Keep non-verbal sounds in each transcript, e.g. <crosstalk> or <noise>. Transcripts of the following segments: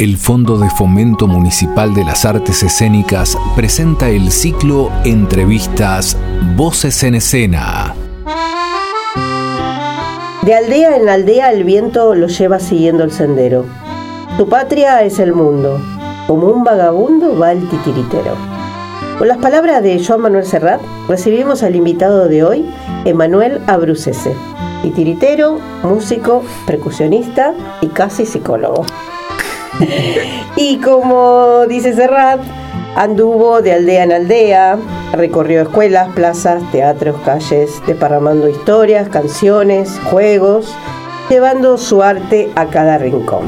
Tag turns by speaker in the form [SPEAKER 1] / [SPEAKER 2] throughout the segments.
[SPEAKER 1] El Fondo de Fomento Municipal de las Artes Escénicas presenta el ciclo Entrevistas Voces en Escena.
[SPEAKER 2] De aldea en aldea el viento lo lleva siguiendo el sendero. Tu patria es el mundo. Como un vagabundo va el titiritero. Con las palabras de Joan Manuel Serrat, recibimos al invitado de hoy, Emanuel Abrucese, titiritero, músico, percusionista y casi psicólogo. <laughs> y como dice Serrat, anduvo de aldea en aldea, recorrió escuelas, plazas, teatros, calles, desparramando historias, canciones, juegos, llevando su arte a cada rincón.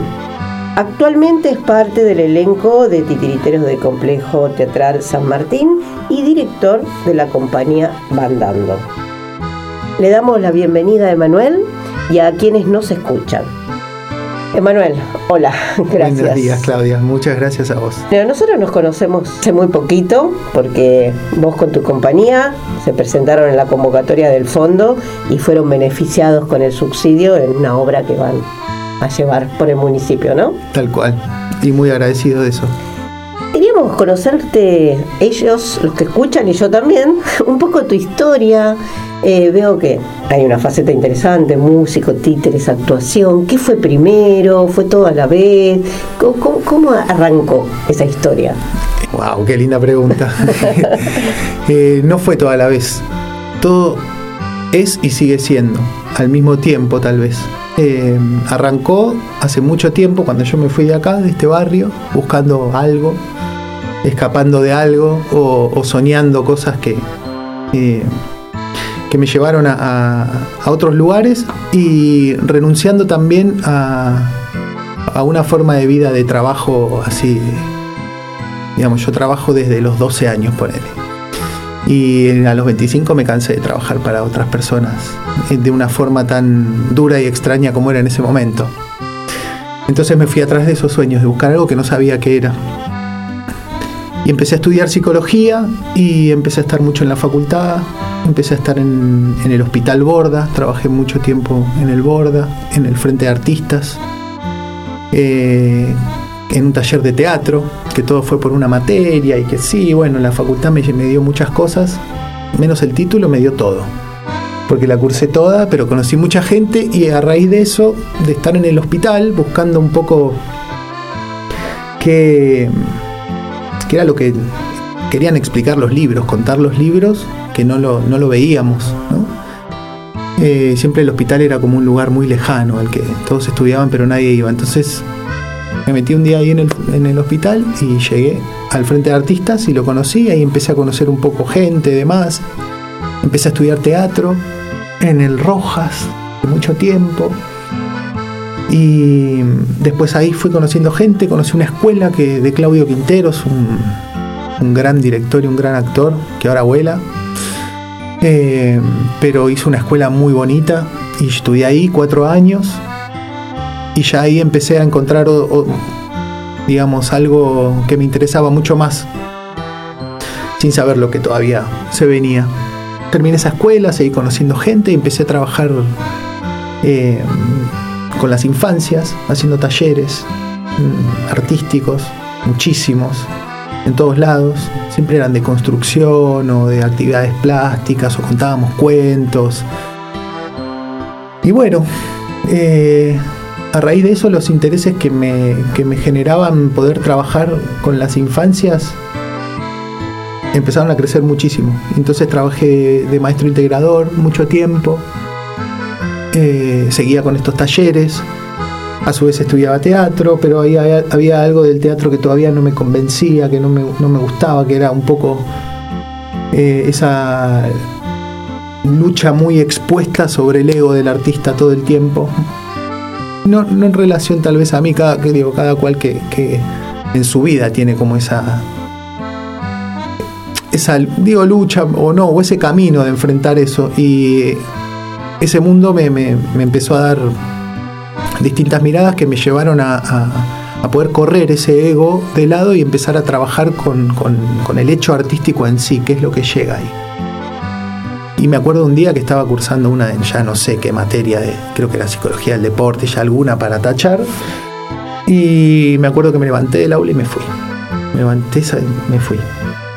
[SPEAKER 2] Actualmente es parte del elenco de titiriteros del Complejo Teatral San Martín y director de la compañía Bandando. Le damos la bienvenida a Emanuel y a quienes nos escuchan. Emanuel, hola, <laughs> gracias.
[SPEAKER 3] Buenos días, Claudia. Muchas gracias a vos.
[SPEAKER 2] nosotros nos conocemos hace muy poquito porque vos con tu compañía se presentaron en la convocatoria del fondo y fueron beneficiados con el subsidio en una obra que van a llevar por el municipio, ¿no?
[SPEAKER 3] Tal cual. Y muy agradecido de eso.
[SPEAKER 2] Queríamos conocerte, ellos, los que escuchan y yo también, <laughs> un poco tu historia, eh, veo que hay una faceta interesante, músico, títeres, actuación. ¿Qué fue primero? ¿Fue todo a la vez? ¿Cómo, arrancó esa historia?
[SPEAKER 3] ¡Wow! ¡Qué linda pregunta! <laughs> Eh, no fue todo a la vez. Todo es y sigue siendo, al mismo tiempo tal vez. Eh, arrancó hace mucho tiempo, cuando yo me fui de acá, de este barrio, buscando algo, escapando de algo o, soñando cosas que que me llevaron a, otros lugares y renunciando también a, una forma de vida de trabajo así. Digamos, yo trabajo desde los 12 años, por él. Y a los 25 me cansé de trabajar para otras personas eh, de una forma tan dura y extraña como era en ese momento. Entonces me fui atrás de esos sueños, de buscar algo que no sabía qué era. Y empecé a estudiar psicología y empecé a estar mucho en la facultad, empecé a estar en, el Hospital Borda, trabajé mucho tiempo en el Borda, en el Frente de Artistas, eh, en un taller de teatro, que todo fue por una materia y que sí, bueno, la facultad me, dio muchas cosas, menos el título me dio todo. Porque la cursé toda, pero conocí mucha gente y a raíz de eso, de estar en el hospital buscando un poco qué, qué era lo que querían explicar los libros, contar los libros, no lo, no lo veíamos. Eh, siempre el hospital era como un lugar muy lejano, al que todos estudiaban pero nadie iba. Entonces me metí un día ahí en el, en el hospital y llegué al frente de artistas y lo conocí, ahí empecé a conocer un poco gente, demás. Empecé a estudiar teatro en el Rojas, mucho tiempo. Y después ahí fui conociendo gente, conocí una escuela que, de Claudio Quinteros, un, un gran director y un gran actor que ahora vuela. Eh, pero hizo una escuela muy bonita y estudié ahí cuatro años y ya ahí empecé a encontrar, digamos, algo que me interesaba mucho más, sin saber lo que todavía se venía. Terminé esa escuela, seguí conociendo gente y empecé a trabajar eh, con las infancias, haciendo talleres mm, artísticos, muchísimos en todos lados, siempre eran de construcción o de actividades plásticas o contábamos cuentos. Y bueno, eh, a raíz de eso los intereses que me, que me generaban poder trabajar con las infancias empezaron a crecer muchísimo. Entonces trabajé de maestro integrador mucho tiempo, eh, seguía con estos talleres a su vez estudiaba teatro, pero ahí había, algo del teatro que todavía no me convencía, que no me, gustaba, que era un poco eh, esa lucha muy expuesta sobre el ego del artista todo el tiempo. No, en relación tal vez a mí, cada, que digo, cada cual que, en su vida tiene como esa esa digo lucha o no, o ese camino de enfrentar eso. Y ese mundo me empezó a dar distintas miradas que me llevaron a, poder correr ese ego de lado y empezar a trabajar con, el hecho artístico en sí, que es lo que llega ahí. Y me acuerdo un día que estaba cursando una, ya no sé qué materia, de, creo que era psicología del deporte, ya alguna para tachar. Y me acuerdo que me levanté del aula y me fui. Me levanté, me fui.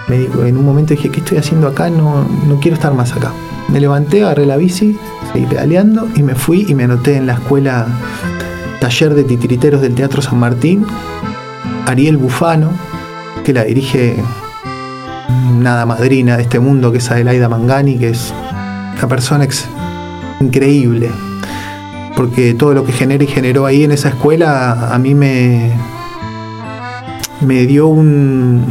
[SPEAKER 3] Me en un momento dije, ¿qué estoy haciendo acá? No, no quiero estar más acá. Me levanté, agarré la bici, seguí pedaleando y me fui y me anoté en la escuela Taller de Titiriteros del Teatro San Martín. Ariel Bufano, que la dirige nada madrina de este mundo, que es Adelaida Mangani, que es una persona increíble. Porque todo lo que genera y generó ahí en esa escuela a mí me, me dio un,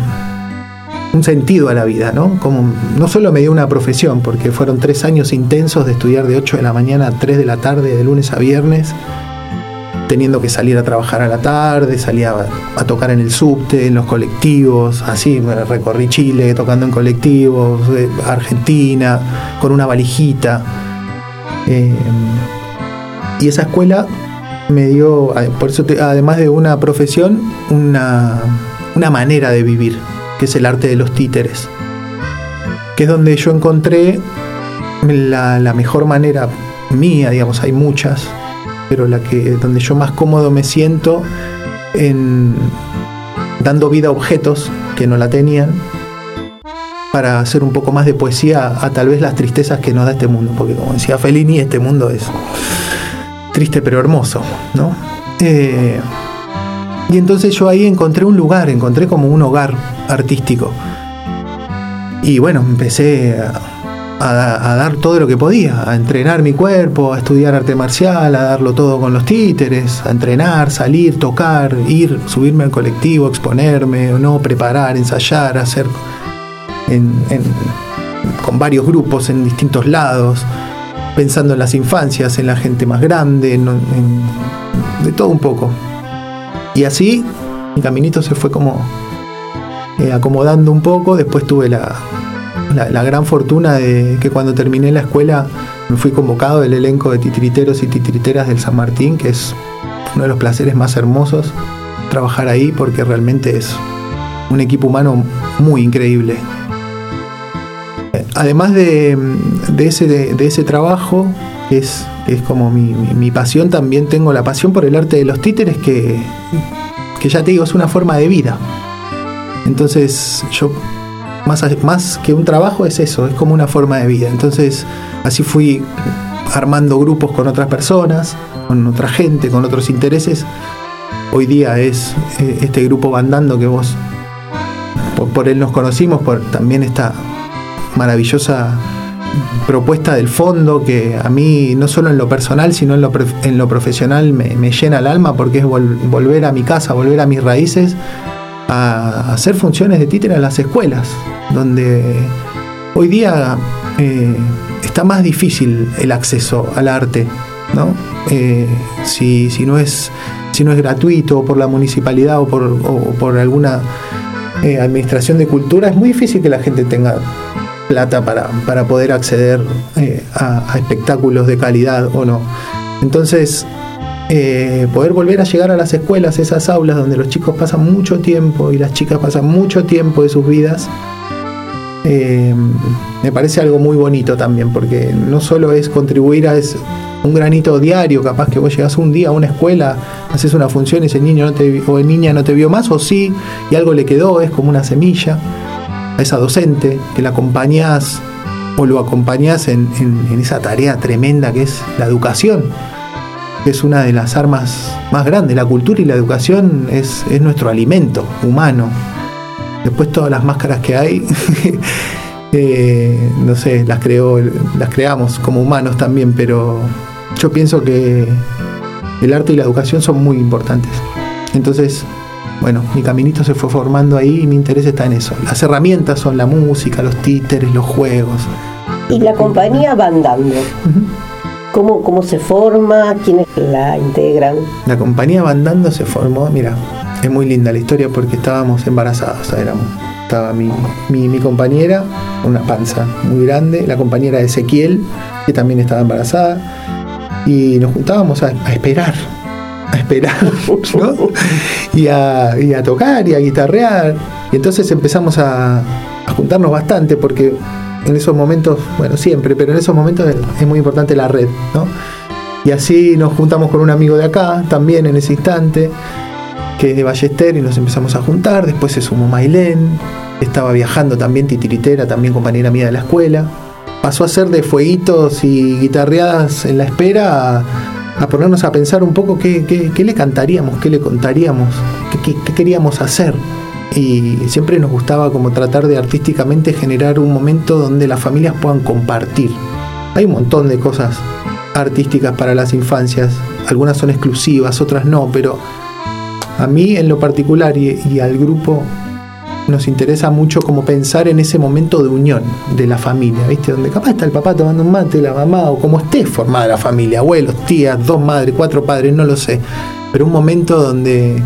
[SPEAKER 3] un sentido a la vida, ¿no? Como no solo me dio una profesión, porque fueron tres años intensos de estudiar de 8 de la mañana a 3 de la tarde, de lunes a viernes, teniendo que salir a trabajar a la tarde, salía a, tocar en el subte, en los colectivos, así, recorrí Chile tocando en colectivos, eh, Argentina, con una valijita. Eh, y esa escuela me dio, por eso además de una profesión, una, una manera de vivir que es el arte de los títeres, que es donde yo encontré la, mejor manera mía, digamos, hay muchas, pero la que donde yo más cómodo me siento en dando vida a objetos que no la tenían para hacer un poco más de poesía a tal vez las tristezas que nos da este mundo, porque como decía Fellini, este mundo es triste pero hermoso, ¿no? Eh, y entonces yo ahí encontré un lugar, encontré como un hogar artístico. Y bueno, empecé a, dar todo lo que podía, a entrenar mi cuerpo, a estudiar arte marcial, a darlo todo con los títeres, a entrenar, salir, tocar, ir, subirme al colectivo, exponerme no, preparar, ensayar, hacer con varios grupos en distintos lados, pensando en las infancias, en la gente más grande, de todo un poco. Y así mi caminito se fue como eh, acomodando un poco. Después tuve la, gran fortuna de que cuando terminé la escuela me fui convocado del elenco de titiriteros y titiriteras del San Martín, que es uno de los placeres más hermosos trabajar ahí porque realmente es un equipo humano muy increíble. Además de, ese, de ese trabajo, que es es como mi, pasión, también tengo la pasión por el arte de los títeres, que, que ya te digo, es una forma de vida. Entonces, yo, más, más que un trabajo, es eso, es como una forma de vida. Entonces, así fui armando grupos con otras personas, con otra gente, con otros intereses. Hoy día es eh, este grupo Bandando que vos, por, por él nos conocimos, por también esta maravillosa propuesta del fondo que a mí no solo en lo personal sino en lo, en lo profesional me, llena el alma porque es volver a mi casa, volver a mis raíces, a hacer funciones de títere en las escuelas, donde hoy día eh, está más difícil el acceso al arte, ¿no? Eh, si, no es, si no es gratuito por la municipalidad o por, por alguna eh, administración de cultura, es muy difícil que la gente tenga plata para, poder acceder eh, a, espectáculos de calidad o no. Entonces, eh, poder volver a llegar a las escuelas, esas aulas donde los chicos pasan mucho tiempo y las chicas pasan mucho tiempo de sus vidas, eh, me parece algo muy bonito también, porque no solo es contribuir a un granito diario, capaz que vos llegas un día a una escuela, haces una función y ese niño no te, o niña no te vio más, o sí, y algo le quedó, es como una semilla a esa docente, que la acompañás o lo acompañás en, esa tarea tremenda que es la educación, es una de las armas más grandes. La cultura y la educación es, nuestro alimento humano. Después todas las máscaras que hay, <laughs> eh, no sé, las, creo, las creamos como humanos también, pero yo pienso que el arte y la educación son muy importantes. Entonces, bueno, mi caminito se fue formando ahí y mi interés está en eso. Las herramientas son la música, los títeres, los juegos.
[SPEAKER 2] Y la compañía va andando. ¿Cómo, se forma? ¿Quiénes la integran?
[SPEAKER 3] La compañía Bandando se formó, mira, es muy linda la historia porque estábamos embarazados. Estaba mi, mi, compañera, una panza muy grande, la compañera de Ezequiel, que también estaba embarazada, y nos juntábamos a esperar a esperar, <laughs> Y a, tocar y a guitarrear. Y entonces empezamos a, juntarnos bastante porque en esos momentos, bueno, siempre, pero en esos momentos es, muy importante la red, ¿no? Y así nos juntamos con un amigo de acá, también en ese instante. que es de Ballester, y nos empezamos a juntar. Después se sumó Mailén, estaba viajando también, titiritera, también compañera mía de la escuela. Pasó a ser de fueguitos y guitarreadas en la espera a, ponernos a pensar un poco qué, le cantaríamos, qué le contaríamos, qué, qué queríamos hacer y siempre nos gustaba como tratar de artísticamente generar un momento donde las familias puedan compartir. Hay un montón de cosas artísticas para las infancias, algunas son exclusivas, otras no, pero a mí en lo particular y, al grupo nos interesa mucho como pensar en ese momento de unión de la familia, ¿viste? Donde capaz está el papá tomando un mate, la mamá, o como esté formada la familia, abuelos, tías, dos madres, cuatro padres, no lo sé. Pero un momento donde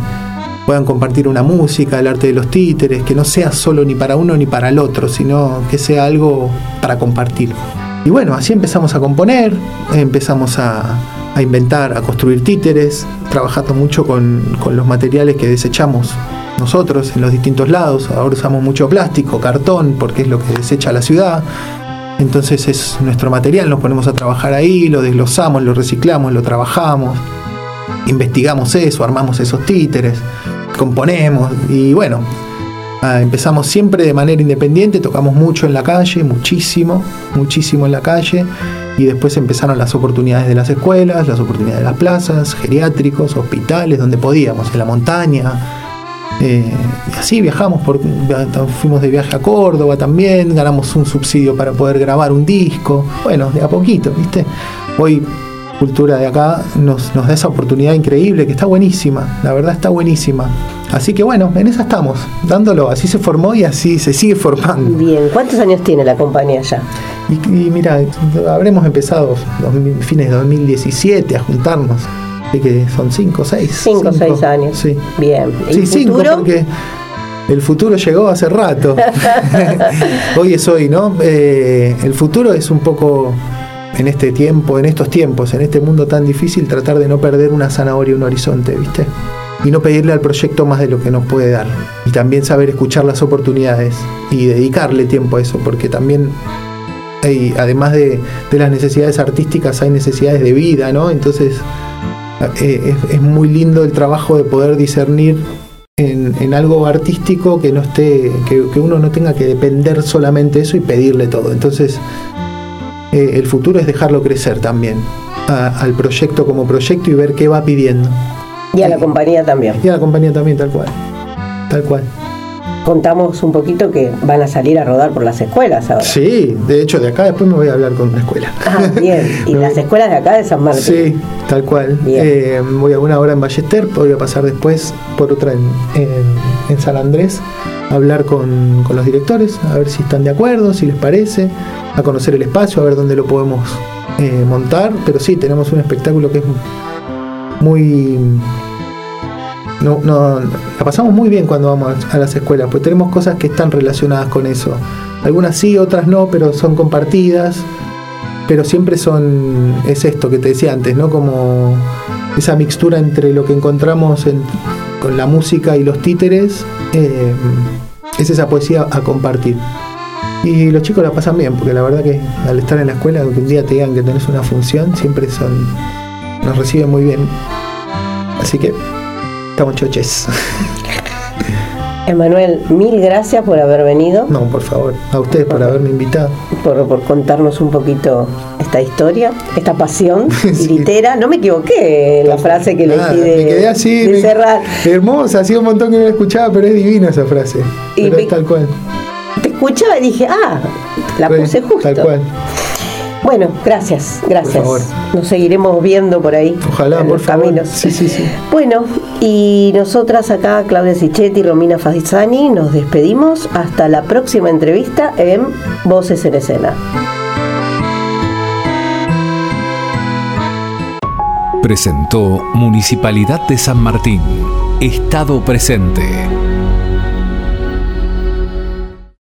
[SPEAKER 3] puedan compartir una música, el arte de los títeres, que no sea solo ni para uno ni para el otro, sino que sea algo para compartir. Y bueno, así empezamos a componer, empezamos a, inventar, a construir títeres, trabajando mucho con, con, los materiales que desechamos nosotros en los distintos lados. Ahora usamos mucho plástico, cartón, porque es lo que desecha la ciudad. Entonces es nuestro material, nos ponemos a trabajar ahí, lo desglosamos, lo reciclamos, lo trabajamos, investigamos eso, armamos esos títeres componemos y bueno, ah, empezamos siempre de manera independiente, tocamos mucho en la calle, muchísimo, muchísimo en la calle y después empezaron las oportunidades de las escuelas, las oportunidades de las plazas, geriátricos, hospitales, donde podíamos, en la montaña. Eh, y así viajamos, por, fuimos de viaje a Córdoba también, ganamos un subsidio para poder grabar un disco, bueno, de a poquito, ¿viste? Hoy cultura de acá nos, nos da esa oportunidad increíble que está buenísima, la verdad está buenísima. Así que bueno, en esa estamos, dándolo, así se formó y así se sigue formando.
[SPEAKER 2] Bien, ¿cuántos años tiene la compañía ya?
[SPEAKER 3] Y, mira, habremos empezado fines de 2017 a juntarnos. Así que son cinco, seis.
[SPEAKER 2] Cinco, o seis años. Sí. Bien.
[SPEAKER 3] sí, cinco, porque el futuro llegó hace rato. <laughs> <laughs> hoy es hoy, ¿no? Eh, el futuro es un poco en este tiempo, en estos tiempos, en este mundo tan difícil, tratar de no perder una zanahoria un horizonte, ¿viste? Y no pedirle al proyecto más de lo que nos puede dar. Y también saber escuchar las oportunidades y dedicarle tiempo a eso, porque también hay, además de, las necesidades artísticas, hay necesidades de vida, ¿no? Entonces eh, es, muy lindo el trabajo de poder discernir en, algo artístico que no esté, que, que, uno no tenga que depender solamente de eso y pedirle todo. Entonces, eh, el futuro es dejarlo crecer también al proyecto como proyecto y ver qué va pidiendo.
[SPEAKER 2] Y a la compañía también.
[SPEAKER 3] Y a la compañía también, tal cual. Tal cual.
[SPEAKER 2] Contamos un poquito que van a salir a rodar por las escuelas ahora.
[SPEAKER 3] Sí, de hecho de acá después me voy a hablar con una escuela.
[SPEAKER 2] Ah, bien. <laughs> ¿Y las escuelas de acá de San Martín?
[SPEAKER 3] Sí, tal cual. Eh, voy a una hora en Ballester, voy a pasar después por otra en, en, San Andrés, hablar con, con los directores, a ver si están de acuerdo, si les parece a conocer el espacio, a ver dónde lo podemos eh, montar. Pero sí, tenemos un espectáculo que es muy... No, no, la pasamos muy bien cuando vamos a las escuelas, pues tenemos cosas que están relacionadas con eso. Algunas sí, otras no, pero son compartidas. Pero siempre son, es esto que te decía antes, ¿no? Como esa mixtura entre lo que encontramos con la música y los títeres, eh, es esa poesía a compartir. Y los chicos la pasan bien, porque la verdad que al estar en la escuela, que un día te digan que tenés una función, siempre son nos reciben muy bien. Así que estamos choches. <laughs>
[SPEAKER 2] Emanuel, mil gracias por haber venido.
[SPEAKER 3] No, por favor, a ustedes por, haberme invitado.
[SPEAKER 2] Por, contarnos un poquito esta historia, esta pasión <laughs> litera. No me equivoqué en la frase que le pide.
[SPEAKER 3] Me quedé así, hermosa, ha sido un montón que no la escuchaba, pero es divina esa frase. Y pero es tal cual
[SPEAKER 2] te escuchaba y dije, ah, la puse justo.
[SPEAKER 3] Tal cual.
[SPEAKER 2] Bueno, gracias, gracias. Nos seguiremos viendo por ahí.
[SPEAKER 3] Ojalá, por caminos.
[SPEAKER 2] Sí, sí, sí. Bueno, y nosotras acá, Claudia Sichetti y Romina Fazizani, nos despedimos hasta la próxima entrevista en Voces en Escena.
[SPEAKER 1] Presentó Municipalidad de San Martín. Estado presente.